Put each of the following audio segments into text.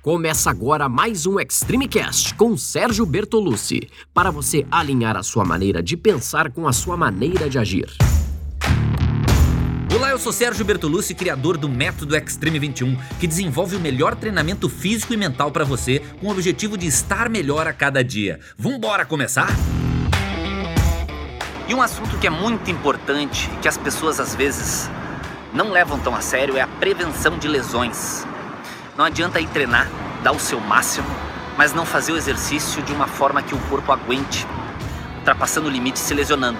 Começa agora mais um Extreme Cast com Sérgio Bertolucci, para você alinhar a sua maneira de pensar com a sua maneira de agir. Olá, eu sou Sérgio Bertolucci, criador do Método Extreme 21, que desenvolve o melhor treinamento físico e mental para você, com o objetivo de estar melhor a cada dia. Vambora começar? E um assunto que é muito importante, que as pessoas às vezes não levam tão a sério, é a prevenção de lesões. Não adianta ir treinar, dar o seu máximo, mas não fazer o exercício de uma forma que o corpo aguente, ultrapassando o limite e se lesionando.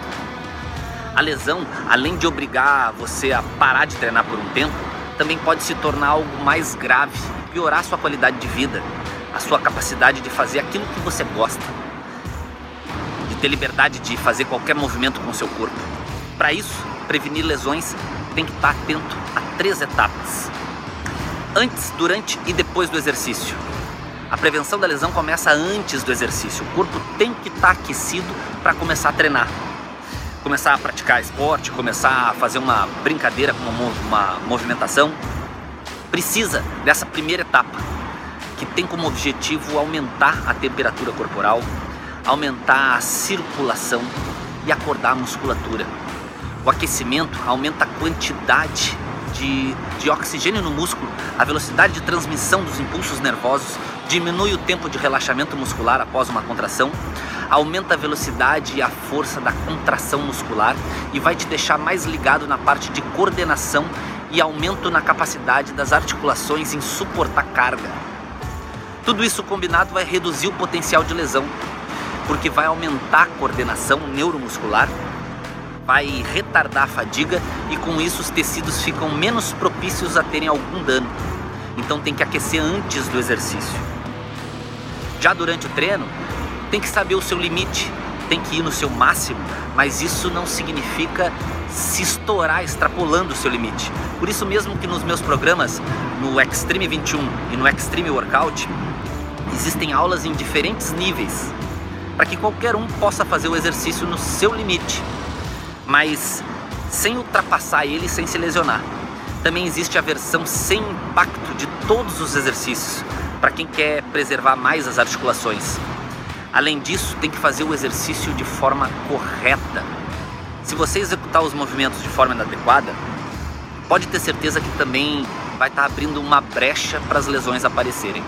A lesão, além de obrigar você a parar de treinar por um tempo, também pode se tornar algo mais grave e piorar sua qualidade de vida, a sua capacidade de fazer aquilo que você gosta, de ter liberdade de fazer qualquer movimento com o seu corpo. Para isso, prevenir lesões tem que estar atento a três etapas antes, durante e depois do exercício. A prevenção da lesão começa antes do exercício. O corpo tem que estar aquecido para começar a treinar. Começar a praticar esporte, começar a fazer uma brincadeira com uma, uma movimentação. Precisa dessa primeira etapa, que tem como objetivo aumentar a temperatura corporal, aumentar a circulação e acordar a musculatura. O aquecimento aumenta a quantidade de, de oxigênio no músculo, a velocidade de transmissão dos impulsos nervosos, diminui o tempo de relaxamento muscular após uma contração, aumenta a velocidade e a força da contração muscular e vai te deixar mais ligado na parte de coordenação e aumento na capacidade das articulações em suportar carga. Tudo isso combinado vai reduzir o potencial de lesão, porque vai aumentar a coordenação neuromuscular vai retardar a fadiga e com isso os tecidos ficam menos propícios a terem algum dano. Então tem que aquecer antes do exercício. Já durante o treino, tem que saber o seu limite, tem que ir no seu máximo, mas isso não significa se estourar extrapolando o seu limite. Por isso mesmo que nos meus programas, no Extreme 21 e no Extreme Workout, existem aulas em diferentes níveis, para que qualquer um possa fazer o exercício no seu limite mas sem ultrapassar ele sem se lesionar. Também existe a versão sem impacto de todos os exercícios, para quem quer preservar mais as articulações. Além disso, tem que fazer o exercício de forma correta. Se você executar os movimentos de forma inadequada, pode ter certeza que também vai estar abrindo uma brecha para as lesões aparecerem.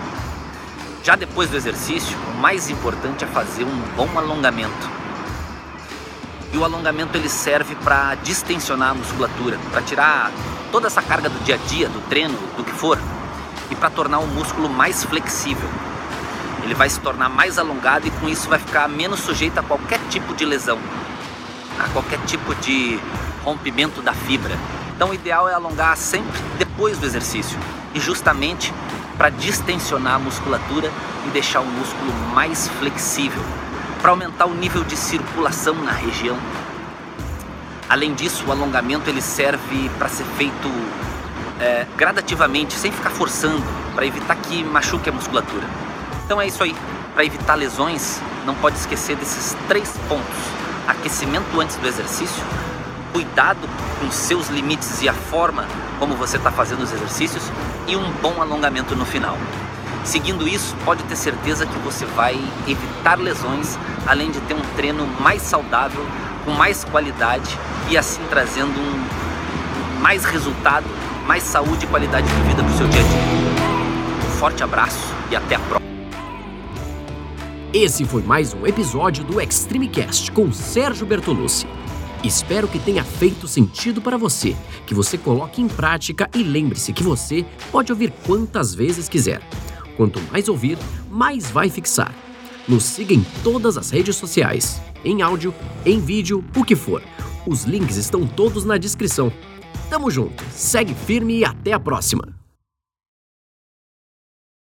Já depois do exercício, o mais importante é fazer um bom alongamento e o alongamento ele serve para distensionar a musculatura, para tirar toda essa carga do dia a dia, do treino, do que for, e para tornar o músculo mais flexível. Ele vai se tornar mais alongado e com isso vai ficar menos sujeito a qualquer tipo de lesão, a qualquer tipo de rompimento da fibra. Então o ideal é alongar sempre depois do exercício e justamente para distensionar a musculatura e deixar o músculo mais flexível, para aumentar o nível de circulação na região. Além disso, o alongamento ele serve para ser feito é, gradativamente, sem ficar forçando, para evitar que machuque a musculatura. Então é isso aí. Para evitar lesões, não pode esquecer desses três pontos: aquecimento antes do exercício, cuidado com seus limites e a forma como você está fazendo os exercícios e um bom alongamento no final. Seguindo isso, pode ter certeza que você vai evitar lesões, além de ter um treino mais saudável, com mais qualidade e assim trazendo um mais resultado, mais saúde e qualidade de vida para o seu dia a dia. Um forte abraço e até a próxima. Esse foi mais um episódio do Extreme Cast com Sérgio Bertolucci. Espero que tenha feito sentido para você, que você coloque em prática e lembre-se que você pode ouvir quantas vezes quiser. Quanto mais ouvir, mais vai fixar. Nos siga em todas as redes sociais, em áudio, em vídeo, o que for. Os links estão todos na descrição. Tamo junto, segue firme e até a próxima!